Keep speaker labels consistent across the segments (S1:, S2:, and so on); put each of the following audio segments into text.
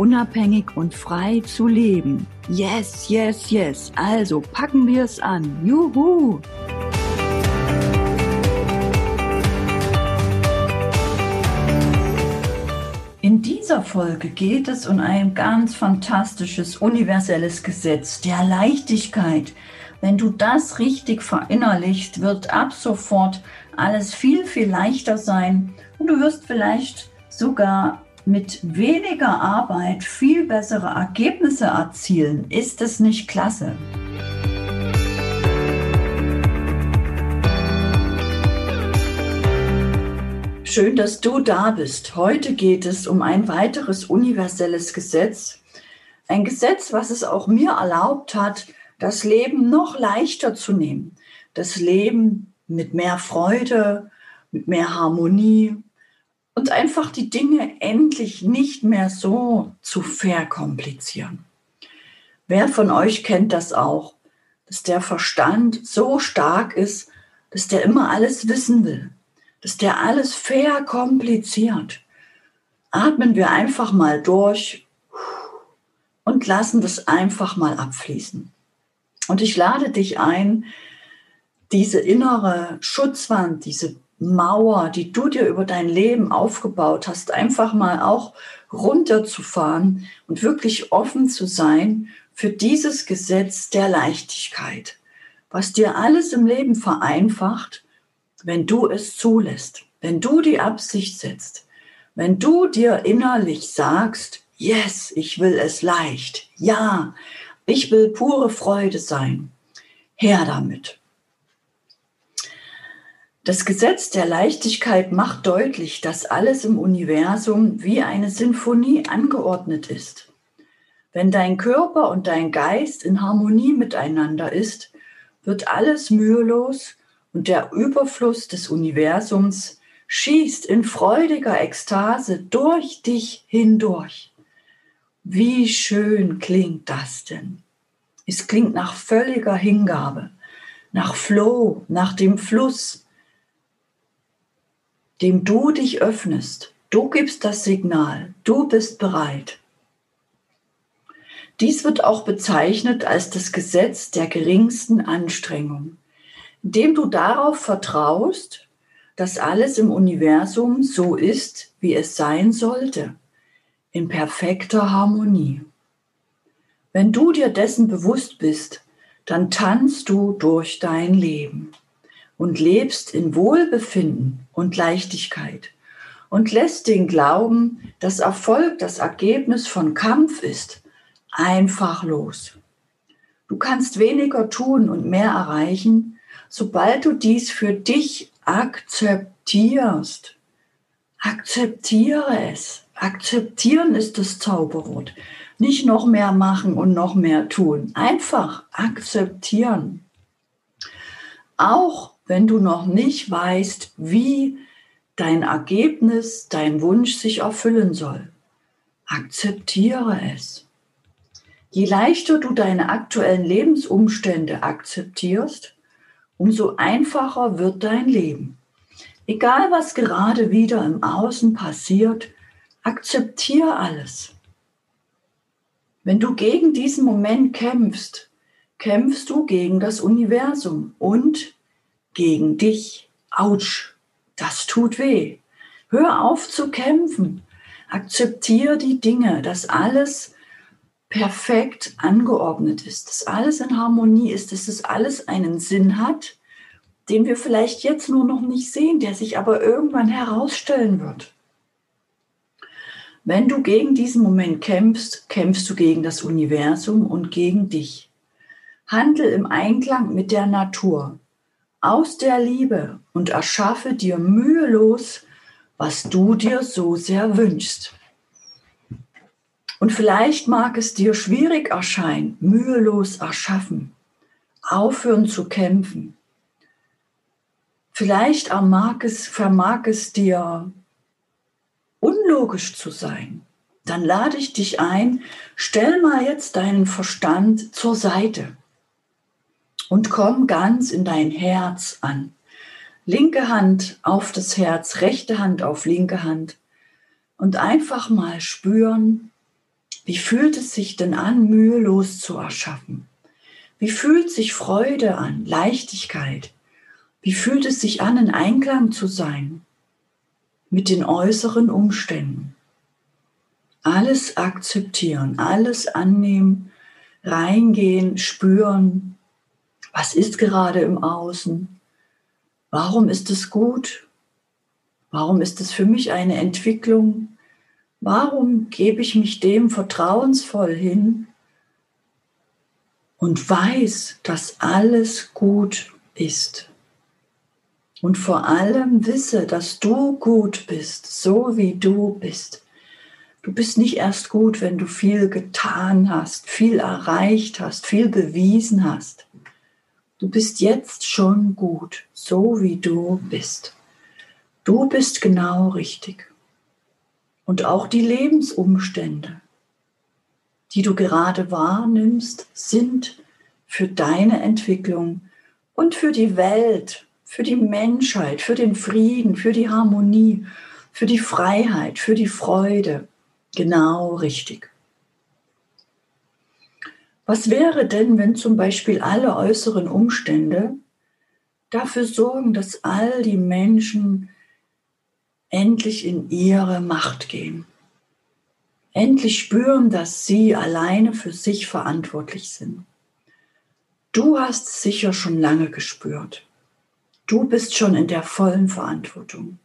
S1: unabhängig und frei zu leben. Yes, yes, yes. Also packen wir es an. Juhu! In dieser Folge geht es um ein ganz fantastisches universelles Gesetz der Leichtigkeit. Wenn du das richtig verinnerlichst, wird ab sofort alles viel, viel leichter sein und du wirst vielleicht sogar mit weniger Arbeit viel bessere Ergebnisse erzielen. Ist es nicht klasse? Schön, dass du da bist. Heute geht es um ein weiteres universelles Gesetz. Ein Gesetz, was es auch mir erlaubt hat, das Leben noch leichter zu nehmen. Das Leben mit mehr Freude, mit mehr Harmonie, und einfach die Dinge endlich nicht mehr so zu verkomplizieren. Wer von euch kennt das auch, dass der Verstand so stark ist, dass der immer alles wissen will, dass der alles verkompliziert. Atmen wir einfach mal durch und lassen das einfach mal abfließen. Und ich lade dich ein, diese innere Schutzwand, diese Mauer, die du dir über dein Leben aufgebaut hast, einfach mal auch runterzufahren und wirklich offen zu sein für dieses Gesetz der Leichtigkeit, was dir alles im Leben vereinfacht, wenn du es zulässt, wenn du die Absicht setzt, wenn du dir innerlich sagst, yes, ich will es leicht, ja, ich will pure Freude sein, her damit. Das Gesetz der Leichtigkeit macht deutlich, dass alles im Universum wie eine Sinfonie angeordnet ist. Wenn dein Körper und dein Geist in Harmonie miteinander ist, wird alles mühelos und der Überfluss des Universums schießt in freudiger Ekstase durch dich hindurch. Wie schön klingt das denn? Es klingt nach völliger Hingabe, nach Flow, nach dem Fluss, dem du dich öffnest. Du gibst das Signal, du bist bereit. Dies wird auch bezeichnet als das Gesetz der geringsten Anstrengung, indem du darauf vertraust, dass alles im Universum so ist, wie es sein sollte, in perfekter Harmonie. Wenn du dir dessen bewusst bist, dann tanzt du durch dein Leben und lebst in Wohlbefinden und Leichtigkeit und lässt den Glauben, dass Erfolg das Ergebnis von Kampf ist, einfach los. Du kannst weniger tun und mehr erreichen, sobald du dies für dich akzeptierst. Akzeptiere es. Akzeptieren ist das Zauberwort. Nicht noch mehr machen und noch mehr tun. Einfach akzeptieren. Auch wenn du noch nicht weißt, wie dein Ergebnis, dein Wunsch sich erfüllen soll. Akzeptiere es. Je leichter du deine aktuellen Lebensumstände akzeptierst, umso einfacher wird dein Leben. Egal was gerade wieder im Außen passiert, akzeptiere alles. Wenn du gegen diesen Moment kämpfst, kämpfst du gegen das Universum und gegen dich. Autsch, das tut weh. Hör auf zu kämpfen. Akzeptiere die Dinge, dass alles perfekt angeordnet ist, dass alles in Harmonie ist, dass es alles einen Sinn hat, den wir vielleicht jetzt nur noch nicht sehen, der sich aber irgendwann herausstellen wird. Wenn du gegen diesen Moment kämpfst, kämpfst du gegen das Universum und gegen dich. Handel im Einklang mit der Natur aus der Liebe und erschaffe dir mühelos, was du dir so sehr wünschst. Und vielleicht mag es dir schwierig erscheinen, mühelos erschaffen, aufhören zu kämpfen. Vielleicht vermag es, vermag es dir unlogisch zu sein. Dann lade ich dich ein, stell mal jetzt deinen Verstand zur Seite und komm ganz in dein Herz an. Linke Hand auf das Herz, rechte Hand auf linke Hand und einfach mal spüren, wie fühlt es sich denn an, mühelos zu erschaffen? Wie fühlt sich Freude an, Leichtigkeit? Wie fühlt es sich an, in Einklang zu sein mit den äußeren Umständen? Alles akzeptieren, alles annehmen, reingehen, spüren, was ist gerade im Außen? Warum ist es gut? Warum ist es für mich eine Entwicklung? Warum gebe ich mich dem vertrauensvoll hin und weiß, dass alles gut ist? Und vor allem wisse, dass du gut bist, so wie du bist. Du bist nicht erst gut, wenn du viel getan hast, viel erreicht hast, viel bewiesen hast. Du bist jetzt schon gut, so wie du bist. Du bist genau richtig und auch die Lebensumstände, die du gerade wahrnimmst, sind für deine Entwicklung und für die Welt, für die Menschheit, für den Frieden, für die Harmonie, für die Freiheit, für die Freude genau richtig. Was wäre denn, wenn zum Beispiel alle äußeren Umstände dafür sorgen, dass all die Menschen endlich in ihre Macht gehen. Endlich spüren, dass sie alleine für sich verantwortlich sind. Du hast es sicher schon lange gespürt. Du bist schon in der vollen Verantwortung.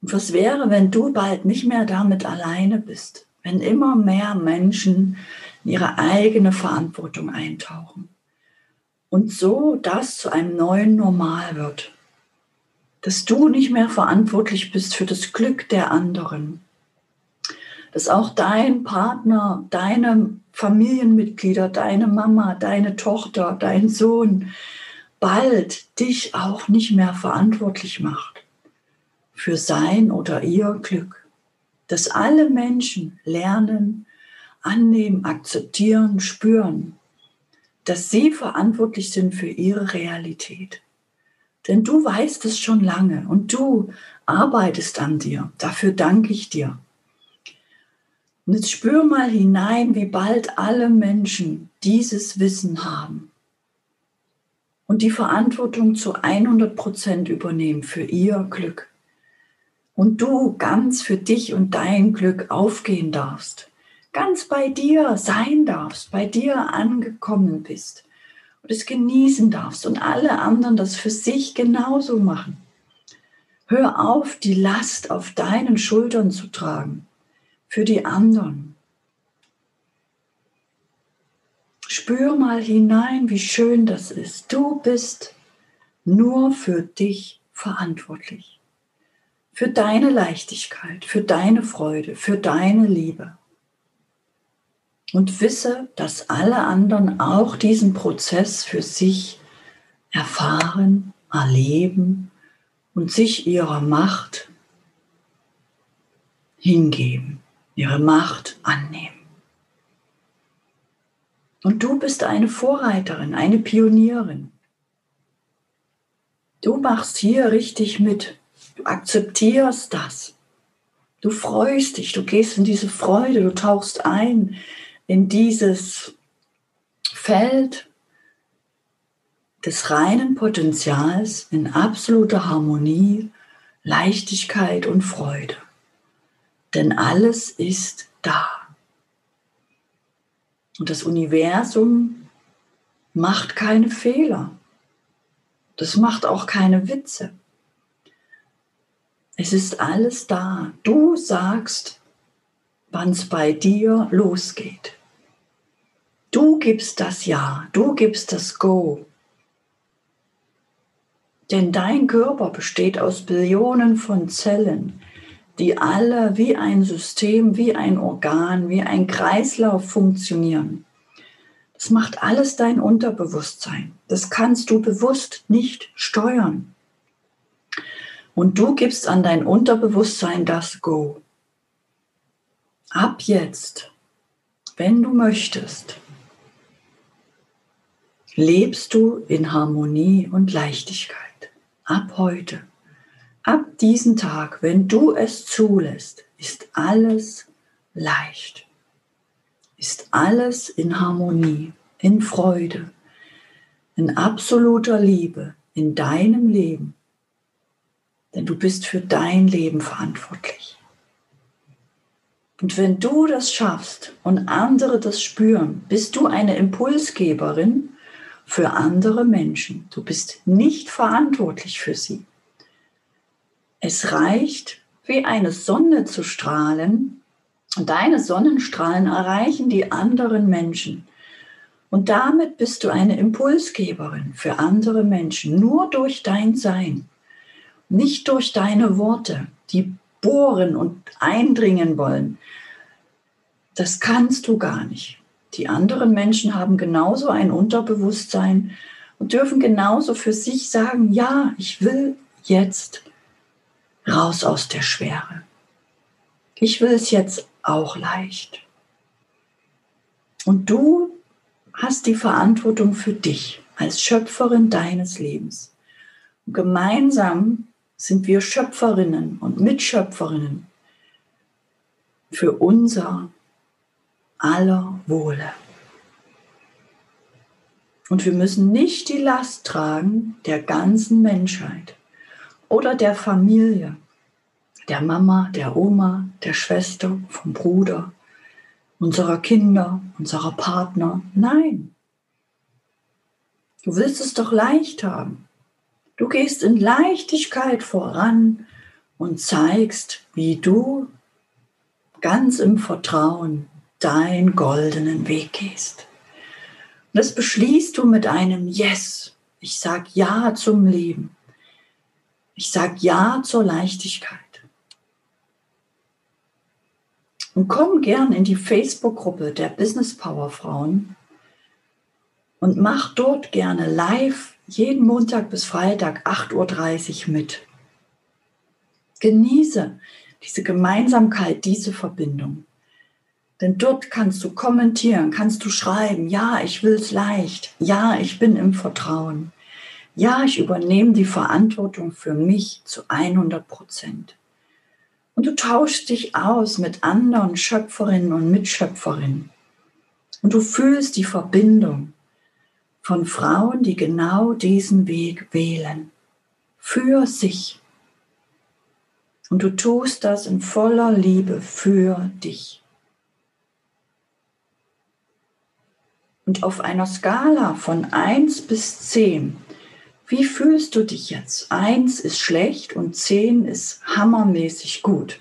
S1: Und was wäre, wenn du bald nicht mehr damit alleine bist, wenn immer mehr Menschen in ihre eigene Verantwortung eintauchen. Und so das zu einem neuen Normal wird. Dass du nicht mehr verantwortlich bist für das Glück der anderen, dass auch dein Partner, deine Familienmitglieder, deine Mama, deine Tochter, dein Sohn bald dich auch nicht mehr verantwortlich macht für sein oder ihr Glück. Dass alle Menschen lernen, annehmen, akzeptieren, spüren, dass sie verantwortlich sind für ihre Realität. Denn du weißt es schon lange und du arbeitest an dir. Dafür danke ich dir. Und jetzt spür mal hinein, wie bald alle Menschen dieses Wissen haben und die Verantwortung zu 100 Prozent übernehmen für ihr Glück. Und du ganz für dich und dein Glück aufgehen darfst, ganz bei dir sein darfst, bei dir angekommen bist und es genießen darfst und alle anderen das für sich genauso machen. Hör auf, die Last auf deinen Schultern zu tragen, für die anderen. Spür mal hinein, wie schön das ist. Du bist nur für dich verantwortlich. Für deine Leichtigkeit, für deine Freude, für deine Liebe und wisse, dass alle anderen auch diesen Prozess für sich erfahren, erleben und sich ihrer Macht hingeben, ihre Macht annehmen. Und du bist eine Vorreiterin, eine Pionierin. Du machst hier richtig mit. Du akzeptierst das. Du freust dich, du gehst in diese Freude, du tauchst ein in dieses Feld des reinen Potenzials in absoluter Harmonie, Leichtigkeit und Freude. Denn alles ist da. Und das Universum macht keine Fehler. Das macht auch keine Witze. Es ist alles da. Du sagst, wann es bei dir losgeht. Du gibst das Ja, du gibst das Go. Denn dein Körper besteht aus Billionen von Zellen, die alle wie ein System, wie ein Organ, wie ein Kreislauf funktionieren. Das macht alles dein Unterbewusstsein. Das kannst du bewusst nicht steuern. Und du gibst an dein Unterbewusstsein das Go. Ab jetzt, wenn du möchtest, lebst du in Harmonie und Leichtigkeit. Ab heute. Ab diesem Tag, wenn du es zulässt, ist alles leicht. Ist alles in Harmonie, in Freude, in absoluter Liebe in deinem Leben. Denn du bist für dein Leben verantwortlich. Und wenn du das schaffst und andere das spüren, bist du eine Impulsgeberin für andere Menschen. Du bist nicht verantwortlich für sie. Es reicht, wie eine Sonne zu strahlen. Und deine Sonnenstrahlen erreichen die anderen Menschen. Und damit bist du eine Impulsgeberin für andere Menschen, nur durch dein Sein, nicht durch deine Worte, die bohren und eindringen wollen. Das kannst du gar nicht. Die anderen Menschen haben genauso ein Unterbewusstsein und dürfen genauso für sich sagen, ja, ich will jetzt raus aus der Schwere. Ich will es jetzt auch leicht. Und du hast die Verantwortung für dich als Schöpferin deines Lebens. Und gemeinsam sind wir Schöpferinnen und Mitschöpferinnen für unser aller Wohle. Und wir müssen nicht die Last tragen der ganzen Menschheit oder der Familie, der Mama, der Oma, der Schwester, vom Bruder, unserer Kinder, unserer Partner. Nein. Du willst es doch leicht haben. Du gehst in Leichtigkeit voran und zeigst, wie du ganz im Vertrauen deinen goldenen Weg gehst. Und das beschließt du mit einem Yes. Ich sage Ja zum Leben. Ich sage Ja zur Leichtigkeit. Und komm gern in die Facebook-Gruppe der Business Power Frauen und mach dort gerne live jeden Montag bis Freitag 8.30 Uhr mit. Genieße diese Gemeinsamkeit, diese Verbindung. Denn dort kannst du kommentieren, kannst du schreiben, ja, ich will es leicht, ja, ich bin im Vertrauen. Ja, ich übernehme die Verantwortung für mich zu 100 Prozent. Und du tauschst dich aus mit anderen Schöpferinnen und Mitschöpferinnen. Und du fühlst die Verbindung von Frauen, die genau diesen Weg wählen. Für sich. Und du tust das in voller Liebe für dich. Und auf einer Skala von 1 bis 10 wie fühlst du dich jetzt? Eins ist schlecht und zehn ist hammermäßig gut.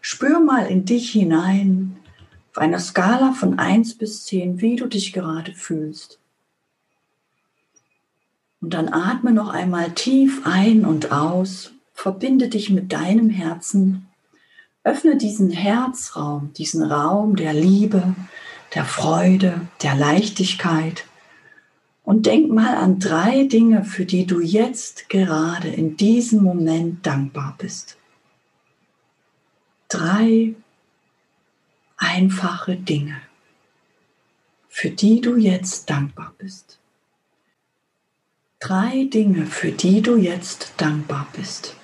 S1: Spür mal in dich hinein auf einer Skala von eins bis zehn, wie du dich gerade fühlst. Und dann atme noch einmal tief ein und aus, verbinde dich mit deinem Herzen, öffne diesen Herzraum, diesen Raum der Liebe, der Freude, der Leichtigkeit und denk mal an drei Dinge, für die du jetzt gerade in diesem Moment dankbar bist. Drei einfache Dinge, für die du jetzt dankbar bist. Drei Dinge, für die du jetzt dankbar bist.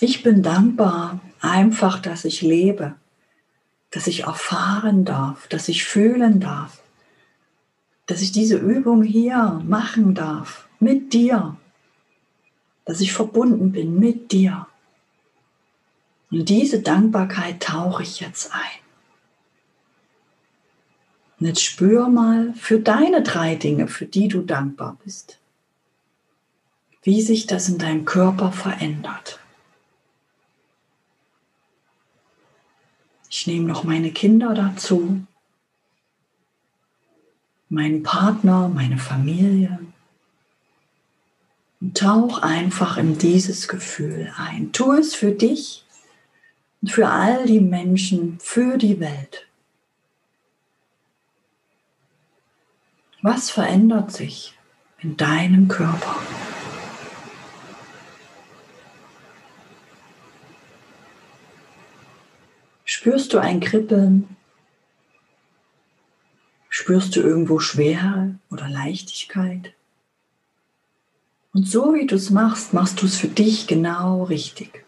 S1: Ich bin dankbar einfach, dass ich lebe, dass ich erfahren darf, dass ich fühlen darf, dass ich diese Übung hier machen darf, mit dir, dass ich verbunden bin mit dir. Und diese Dankbarkeit tauche ich jetzt ein. Und jetzt spür mal für deine drei Dinge, für die du dankbar bist, wie sich das in deinem Körper verändert. Ich nehme noch meine Kinder dazu meinen Partner, meine Familie, Und tauch einfach in dieses Gefühl ein. Tu es für dich und für all die Menschen, für die Welt. Was verändert sich in deinem Körper? Spürst du ein Kribbeln? Spürst du irgendwo Schwere oder Leichtigkeit? Und so wie du es machst, machst du es für dich genau richtig.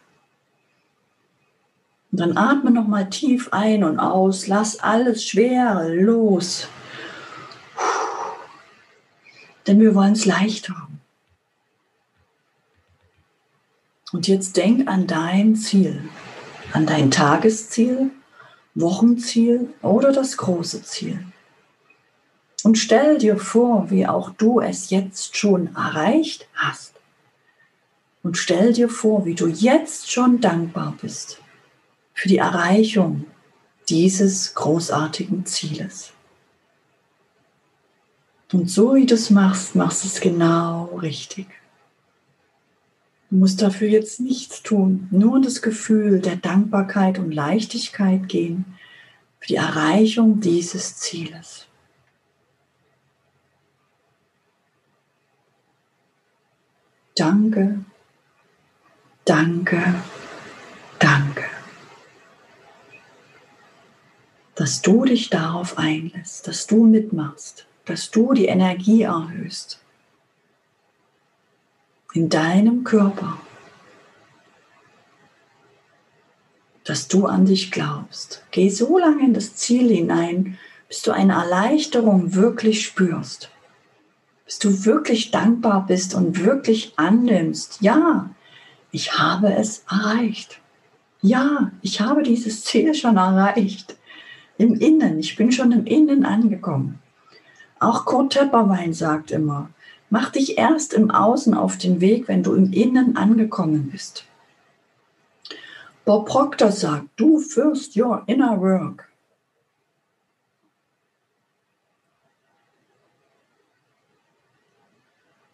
S1: Und dann atme nochmal tief ein und aus, lass alles Schwere los. Denn wir wollen es leicht haben. Und jetzt denk an dein Ziel, an dein Tagesziel, Wochenziel oder das große Ziel. Und stell dir vor, wie auch du es jetzt schon erreicht hast. Und stell dir vor, wie du jetzt schon dankbar bist für die Erreichung dieses großartigen Zieles. Und so wie du es machst, machst du es genau richtig. Du musst dafür jetzt nichts tun, nur das Gefühl der Dankbarkeit und Leichtigkeit gehen für die Erreichung dieses Zieles. Danke, danke, danke, dass du dich darauf einlässt, dass du mitmachst, dass du die Energie erhöhst in deinem Körper, dass du an dich glaubst. Geh so lange in das Ziel hinein, bis du eine Erleichterung wirklich spürst bis du wirklich dankbar bist und wirklich annimmst, ja, ich habe es erreicht. Ja, ich habe dieses Ziel schon erreicht. Im Innen, ich bin schon im Innen angekommen. Auch Kurt Tepperwein sagt immer, mach dich erst im Außen auf den Weg, wenn du im Innen angekommen bist. Bob Proctor sagt, du first your inner work.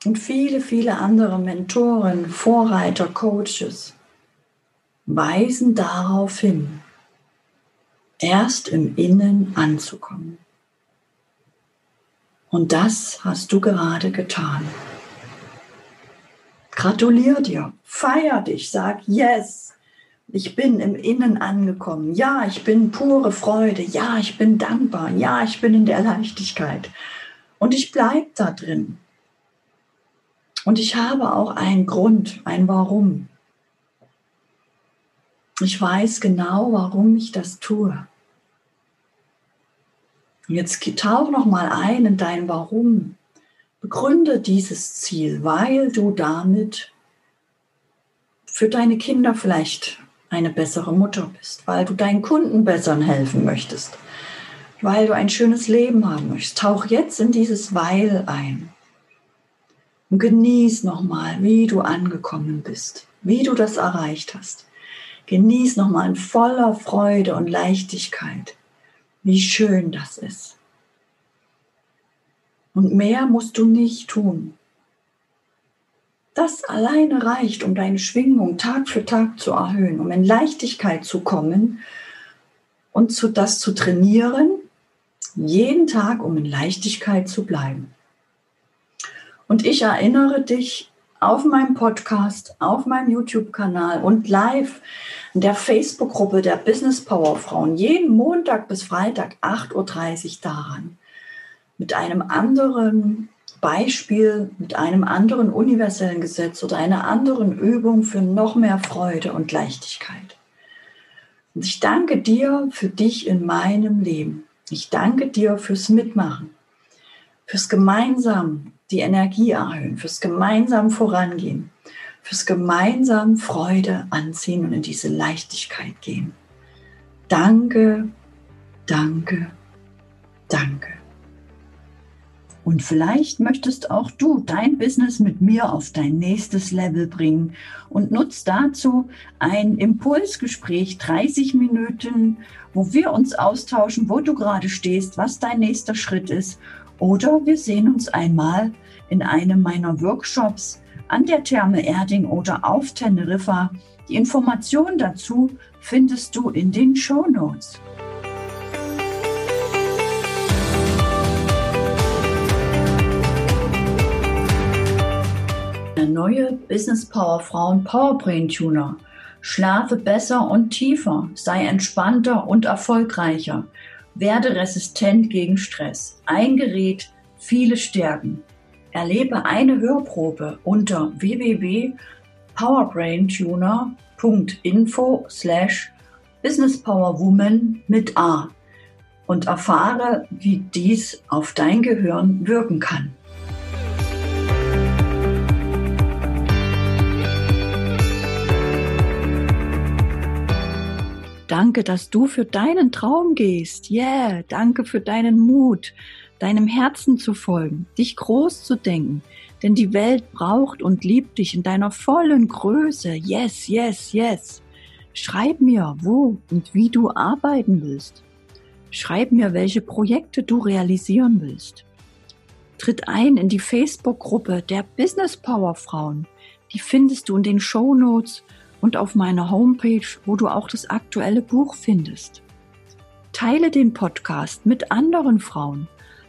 S1: und viele, viele andere Mentoren, Vorreiter, Coaches weisen darauf hin, erst im Innen anzukommen. Und das hast du gerade getan. Gratulier dir, feier dich, sag Yes, ich bin im Innen angekommen. Ja, ich bin pure Freude. Ja, ich bin dankbar. Ja, ich bin in der Leichtigkeit. Und ich bleibe da drin. Und ich habe auch einen Grund, ein Warum. Ich weiß genau, warum ich das tue. Jetzt tauch noch mal ein in dein Warum. Begründe dieses Ziel, weil du damit für deine Kinder vielleicht eine bessere Mutter bist, weil du deinen Kunden besser helfen möchtest, weil du ein schönes Leben haben möchtest. Tauch jetzt in dieses Weil ein. Und genieß nochmal, wie du angekommen bist, wie du das erreicht hast. Genieß nochmal in voller Freude und Leichtigkeit, wie schön das ist. Und mehr musst du nicht tun. Das alleine reicht, um deine Schwingung Tag für Tag zu erhöhen, um in Leichtigkeit zu kommen und zu, das zu trainieren, jeden Tag, um in Leichtigkeit zu bleiben. Und ich erinnere dich auf meinem Podcast, auf meinem YouTube-Kanal und live in der Facebook-Gruppe der Business Power Frauen jeden Montag bis Freitag 8.30 Uhr daran. Mit einem anderen Beispiel, mit einem anderen universellen Gesetz oder einer anderen Übung für noch mehr Freude und Leichtigkeit. Und ich danke dir für dich in meinem Leben. Ich danke dir fürs Mitmachen, fürs gemeinsam die Energie erhöhen, fürs gemeinsam vorangehen, fürs gemeinsam Freude anziehen und in diese Leichtigkeit gehen. Danke, danke, danke. Und vielleicht möchtest auch du dein Business mit mir auf dein nächstes Level bringen und nutzt dazu ein Impulsgespräch, 30 Minuten, wo wir uns austauschen, wo du gerade stehst, was dein nächster Schritt ist oder wir sehen uns einmal in einem meiner Workshops, an der Therme Erding oder auf Teneriffa. Die Informationen dazu findest du in den Show Notes. Der neue Business Power Frauen Powerbrain Tuner. Schlafe besser und tiefer, sei entspannter und erfolgreicher, werde resistent gegen Stress. Ein Gerät, viele Stärken. Erlebe eine Hörprobe unter www.powerbraintuner.info slash businesspowerwoman mit A und erfahre, wie dies auf dein Gehirn wirken kann. Danke, dass du für deinen Traum gehst. Yeah, danke für deinen Mut, deinem Herzen zu folgen, dich groß zu denken. Denn die Welt braucht und liebt dich in deiner vollen Größe. Yes, yes, yes. Schreib mir, wo und wie du arbeiten willst. Schreib mir, welche Projekte du realisieren willst. Tritt ein in die Facebook-Gruppe der Business Power Frauen. Die findest du in den Show Notes und auf meiner Homepage, wo du auch das aktuelle Buch findest. Teile den Podcast mit anderen Frauen.